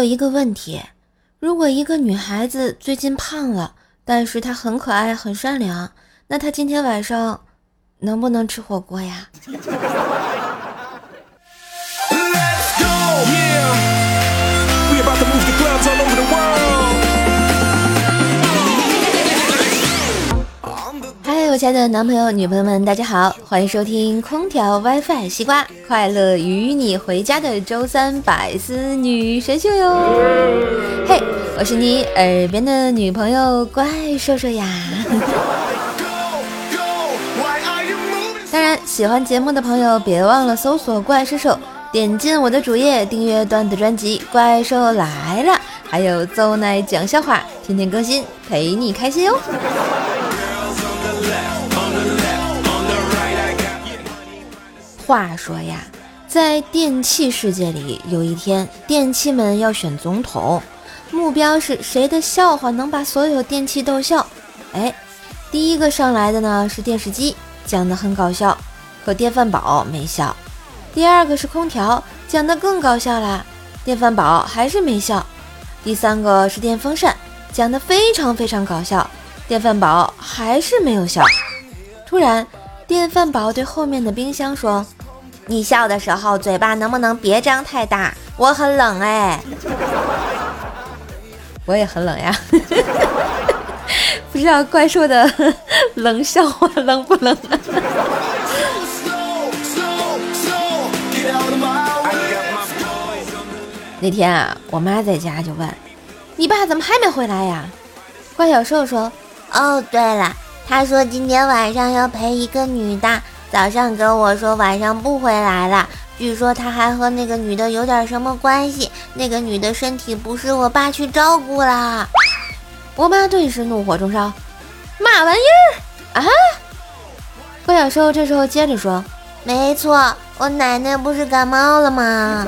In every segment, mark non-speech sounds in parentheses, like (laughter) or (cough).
有一个问题：如果一个女孩子最近胖了，但是她很可爱、很善良，那她今天晚上能不能吃火锅呀？我亲爱的男朋友、女朋友们，大家好，欢迎收听空调 WiFi 西瓜快乐与你回家的周三百思女神秀哟！嘿，我是你耳边的女朋友怪兽兽呀！(laughs) 当然，喜欢节目的朋友别忘了搜索怪兽兽，点进我的主页订阅段子专辑《怪兽来了》，还有邹奶讲笑话，天天更新，陪你开心哟！话说呀，在电器世界里，有一天电器们要选总统，目标是谁的笑话能把所有电器逗笑。哎，第一个上来的呢是电视机，讲得很搞笑，可电饭煲没笑。第二个是空调，讲得更搞笑啦，电饭煲还是没笑。第三个是电风扇，讲得非常非常搞笑，电饭煲还是没有笑。突然，电饭煲对后面的冰箱说：“你笑的时候嘴巴能不能别张太大？我很冷哎。(laughs) ”我也很冷呀，(laughs) 不知道怪兽的 (laughs) 冷笑话冷不冷？那天啊，我妈在家就问：“你爸怎么还没回来呀？”怪小兽说：“哦，对了，他说今天晚上要陪一个女的，早上跟我说晚上不回来了。据说他还和那个女的有点什么关系，那个女的身体不是我爸去照顾啦。”我妈顿时怒火中烧：“嘛玩意儿啊！”怪小兽这时候接着说：“没错，我奶奶不是感冒了吗？”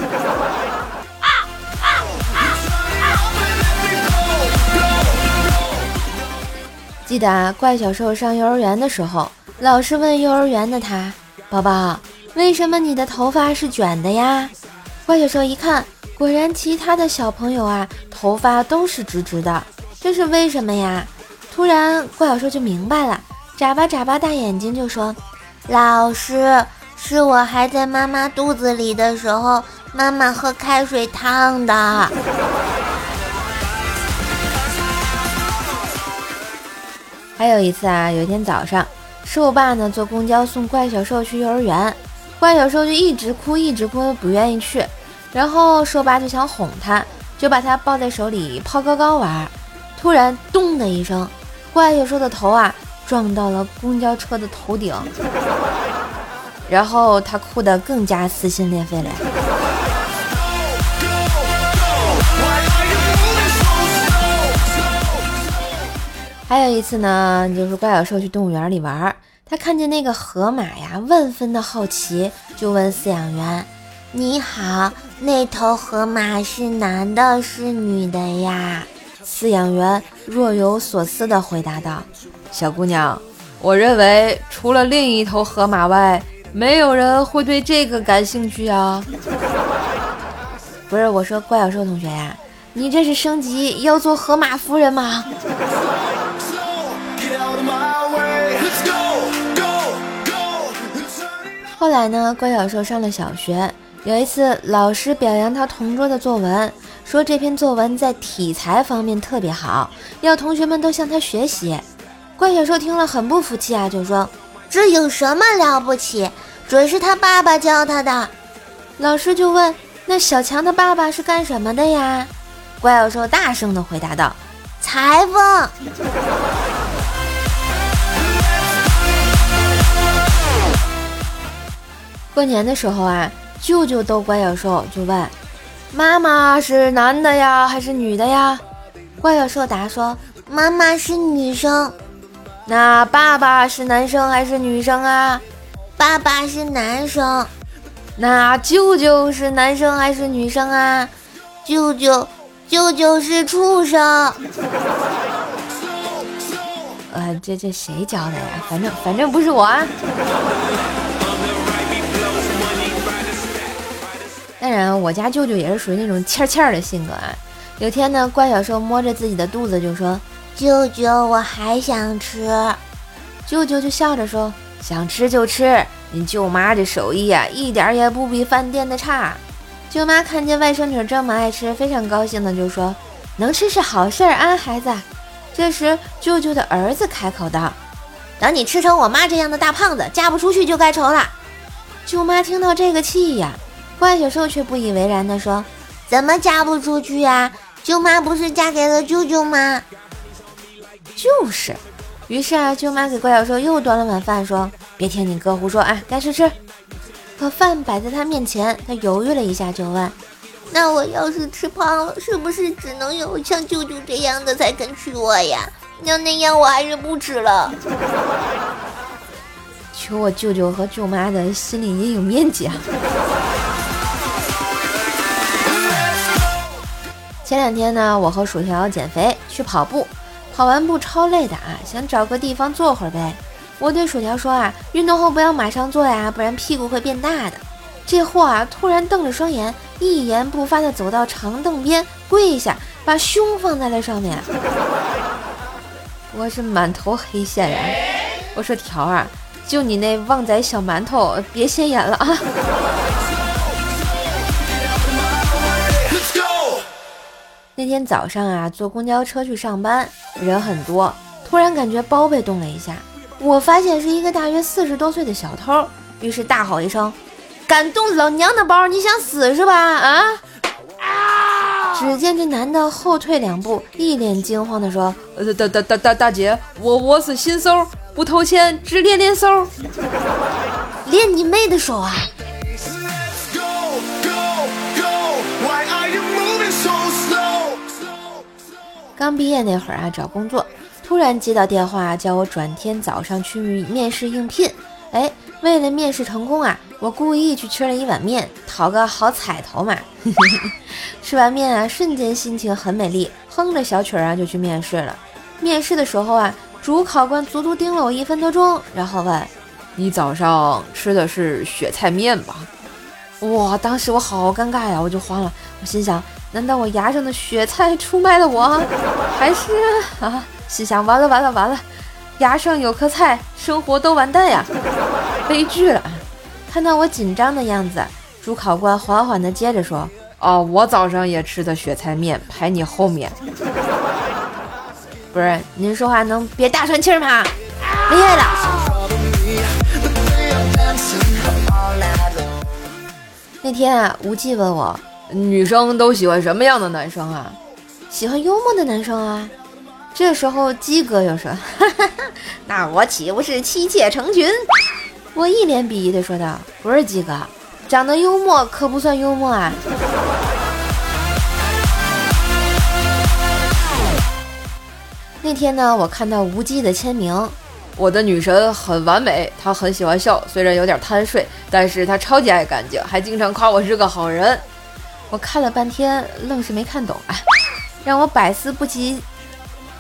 记得啊怪小兽上幼儿园的时候，老师问幼儿园的他：“宝宝，为什么你的头发是卷的呀？”怪小兽一看，果然其他的小朋友啊，头发都是直直的，这是为什么呀？突然，怪小兽就明白了，眨巴眨巴大眼睛就说：“老师，是我还在妈妈肚子里的时候，妈妈喝开水烫的。”还有一次啊，有一天早上，兽爸呢坐公交送怪小兽去幼儿园，怪小兽就一直哭，一直哭，不愿意去。然后兽爸就想哄他，就把他抱在手里抛高高玩。突然，咚的一声，怪小兽的头啊撞到了公交车的头顶，(laughs) 然后他哭得更加撕心裂肺了。还有一次呢，就是怪小兽去动物园里玩，他看见那个河马呀，万分的好奇，就问饲养员：“你好，那头河马是男的，是女的呀？”饲养员若有所思地回答道：“小姑娘，我认为除了另一头河马外，没有人会对这个感兴趣啊。(laughs) ”不是，我说怪小兽同学呀，你这是升级要做河马夫人吗？后来呢，怪小兽上了小学。有一次，老师表扬他同桌的作文，说这篇作文在体裁方面特别好，要同学们都向他学习。怪小兽听了很不服气啊，就说：“这有什么了不起？准是他爸爸教他的。”老师就问：“那小强的爸爸是干什么的呀？”怪小兽大声地回答道：“裁缝。”过年的时候啊，舅舅逗怪小兽，就问：“妈妈是男的呀，还是女的呀？”怪小兽答说：“妈妈是女生。”那爸爸是男生还是女生啊？爸爸是男生。那舅舅是男生还是女生啊？舅舅，舅舅是畜生。(laughs) 呃，这这谁教的呀？反正反正不是我。啊。当然，我家舅舅也是属于那种欠欠的性格啊。有天呢，怪小兽摸着自己的肚子就说：“舅舅，我还想吃。”舅舅就笑着说：“想吃就吃，你舅妈这手艺呀，一点也不比饭店的差。”舅妈看见外甥女这么爱吃，非常高兴的就说：“能吃是好事儿啊，孩子。”这时，舅舅的儿子开口道：“等你吃成我妈这样的大胖子，嫁不出去就该愁了。”舅妈听到这个气呀，怪小兽却不以为然的说：“怎么嫁不出去呀？舅妈不是嫁给了舅舅吗？”就是。于是啊，舅妈给怪小兽又端了碗饭，说：“别听你哥胡说啊，该吃吃。”可饭摆在他面前，他犹豫了一下，就问：“那我要是吃胖了，是不是只能有像舅舅这样的才肯娶我呀？要那样，我还是不吃了。(laughs) ”求我舅舅和舅妈的心理阴影面积啊！前两天呢，我和薯条减肥去跑步。跑完步超累的啊，想找个地方坐会儿呗。我对薯条说啊，运动后不要马上坐呀，不然屁股会变大的。这货啊，突然瞪着双眼，一言不发的走到长凳边，跪下，把胸放在了上面。我是满头黑线呀。我说条啊，就你那旺仔小馒头，别显眼了啊。那天早上啊，坐公交车去上班，人很多，突然感觉包被动了一下。我发现是一个大约四十多岁的小偷，于是大吼一声：“敢动老娘的包，你想死是吧？”啊！只见这男的后退两步，一脸惊慌地说：“呃，大大大大大姐，我我是新手，不偷钱，只练练手。(laughs) 练你妹的手啊！”刚毕业那会儿啊，找工作，突然接到电话，叫我转天早上去面试应聘。哎，为了面试成功啊，我故意去吃了一碗面，讨个好彩头嘛。(laughs) 吃完面啊，瞬间心情很美丽，哼着小曲儿啊就去面试了。面试的时候啊，主考官足足盯了我一分多钟，然后问：“你早上吃的是雪菜面吧？”哇，当时我好尴尬呀，我就慌了，我心想。难道我牙上的雪菜出卖了我？(laughs) 还是啊？心想完了完了完了，牙上有颗菜，生活都完蛋呀！悲剧了！看到我紧张的样子，主考官缓缓地接着说：“哦，我早上也吃的雪菜面，排你后面。不是，您说话能别大喘气吗？厉害了！”那天啊，无忌问我。女生都喜欢什么样的男生啊？喜欢幽默的男生啊。这时候鸡哥又说：“哈哈哈那我岂不是妻妾成群？”我一脸鄙夷的说道：“不是鸡哥，长得幽默可不算幽默啊。”那天呢，我看到无忌的签名：“我的女神很完美，她很喜欢笑，虽然有点贪睡，但是她超级爱干净，还经常夸我是个好人。”我看了半天，愣是没看懂啊，(laughs) 让我百思不其，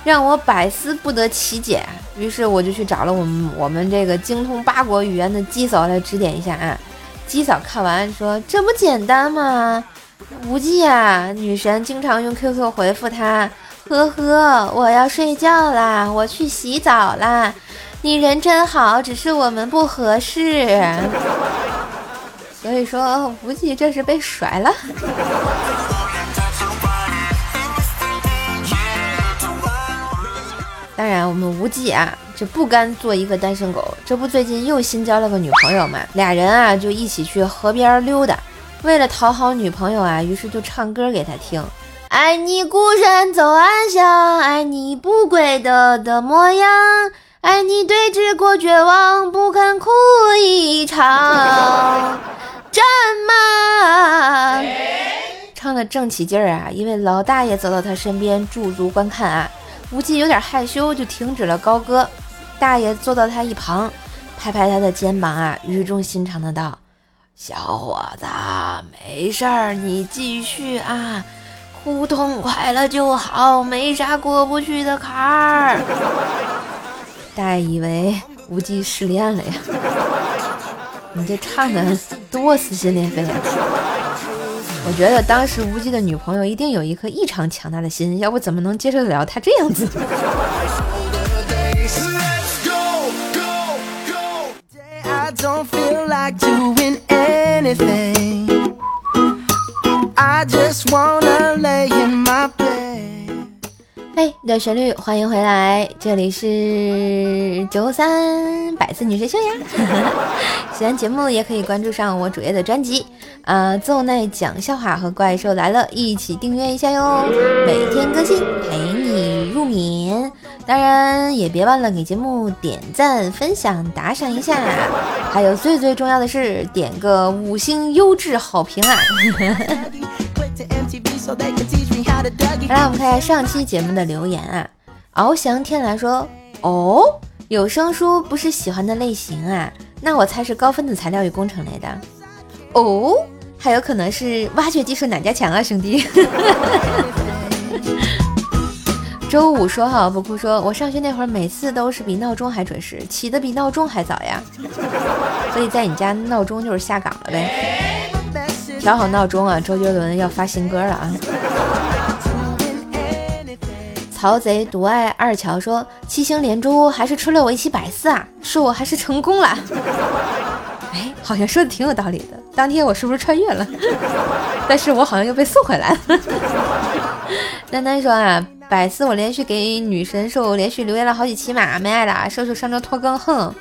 让我百思不得其解。于是我就去找了我们我们这个精通八国语言的鸡嫂来指点一下啊。鸡嫂看完说：“这不简单吗？无忌啊，女神经常用 QQ 回复他，呵呵，我要睡觉啦，我去洗澡啦。你人真好，只是我们不合适。”所以说，无忌这是被甩了。当然，我们无忌啊，这不甘做一个单身狗，这不最近又新交了个女朋友嘛？俩人啊，就一起去河边溜达。为了讨好女朋友啊，于是就唱歌给她听：“爱你孤身走暗巷，爱你不归的的模样，爱你对峙过绝望，不肯哭一场。”战马唱的正起劲儿啊！一位老大爷走到他身边驻足观看啊，无忌有点害羞，就停止了高歌。大爷坐到他一旁，拍拍他的肩膀啊，语重心长的道：“小伙子，没事儿，你继续啊，(laughs) 哭痛快了就好，没啥过不去的坎儿。”大爷以为无忌失恋了呀。你这唱的多撕心裂肺啊！我觉得当时无忌的女朋友一定有一颗异常强大的心，要不怎么能接受得了他这样子？嘿，的旋律，欢迎回来，这里是九三百思女神秀呀。(laughs) 喜欢节目也可以关注上我主页的专辑，啊，奏奈讲笑话和怪兽来了，一起订阅一下哟，每天更新，陪你入眠。当然也别忘了给节目点赞、分享、打赏一下，还有最最重要的是点个五星优质好评啊！(laughs) 好了，我们看一下上期节目的留言啊。翱翔天来说：“哦，有声书不是喜欢的类型啊，那我猜是高分子材料与工程类的。哦，还有可能是挖掘技术哪家强啊，兄弟？” (laughs) 周五说好不哭，说我上学那会儿每次都是比闹钟还准时，起的比闹钟还早呀。所以在你家闹钟就是下岗了呗。调好闹钟啊，周杰伦要发新歌了啊。曹贼独爱二乔说七星连珠还是吃了我一起百思啊，说我还是成功了。哎，好像说的挺有道理的。当天我是不是穿越了？但是我好像又被送回来了。丹丹说啊。百思，我连续给女神兽连续留言了好几期嘛，没爱了。兽兽上周拖更，哼，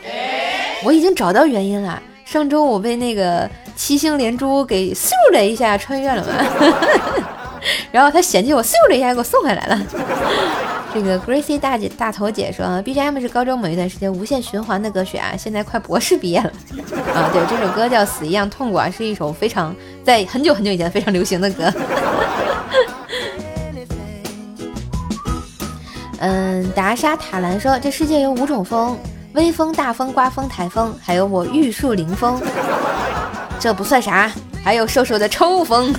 我已经找到原因了。上周我被那个七星连珠给咻的一下穿越了嘛，(laughs) 然后他嫌弃我咻的一下给我送回来了。(laughs) 这个 Gracie 大姐大头姐说，BGM 是高中某一段时间无限循环的歌曲啊，现在快博士毕业了啊。对，这首歌叫《死一样痛苦》啊，是一首非常在很久很久以前非常流行的歌。(laughs) 嗯，达沙塔兰说：“这世界有五种风，微风、大风、刮风、台风，还有我玉树临风，这不算啥，还有瘦瘦的抽风。”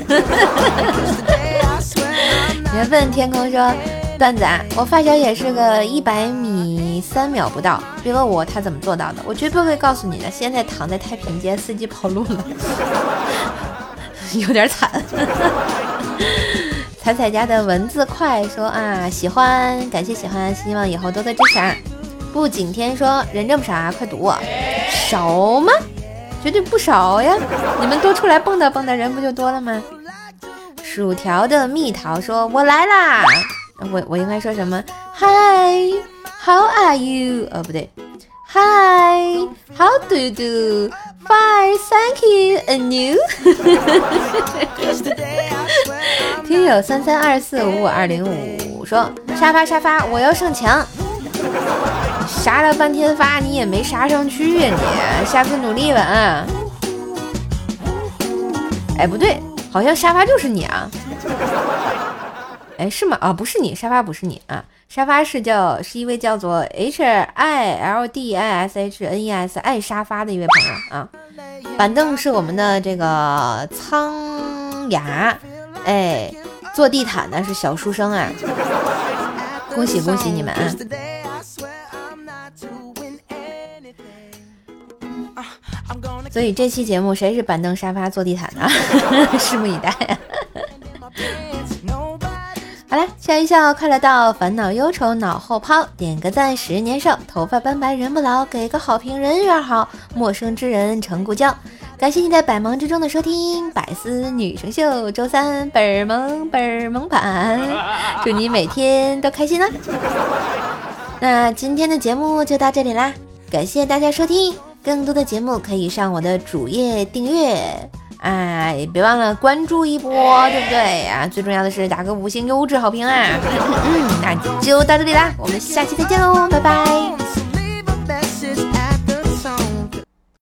缘分天空说：“段子啊，我发小也是个一百米三秒不到，别问我他怎么做到的，我绝不会告诉你的。现在躺在太平间，司机跑路了，(laughs) 有点惨。(laughs) ”彩彩家的文字快说啊，喜欢，感谢喜欢，希望以后多多支持。啊。不景天说人这么少啊，快堵我少吗？绝对不少呀！你们多出来蹦跶蹦跶，人不就多了吗？薯条的蜜桃说，我来啦！我我应该说什么？Hi，How are you？哦不对，Hi，How do you do？Fine，Thank you，and you？(laughs) 听友三三二四五五二零五说沙发沙发，我要上墙。杀了半天发，你也没杀上去呀！你下次努力吧。哎，不对，好像沙发就是你啊。哎，是吗？啊，不是你，沙发不是你啊。沙发是叫是一位叫做 H I L D I S H N E S 爱沙发的一位朋友啊。板凳是我们的这个苍牙。哎，坐地毯的是小书生啊！恭喜恭喜你们啊！所以这期节目谁是板凳沙发坐地毯呢？(laughs) 拭目以待。啊！好了，笑一笑，快乐到，烦恼忧愁脑后抛，点个赞，十年少，头发斑白人不老，给个好评，人缘好，陌生之人成故交。感谢你在百忙之中的收听《百思女神秀》，周三本儿萌本儿萌版，祝你每天都开心啦！那今天的节目就到这里啦，感谢大家收听，更多的节目可以上我的主页订阅，哎，别忘了关注一波，对不对啊？最重要的是打个五星优质好评啊！嗯，那就到这里啦，我们下期再见喽，拜拜。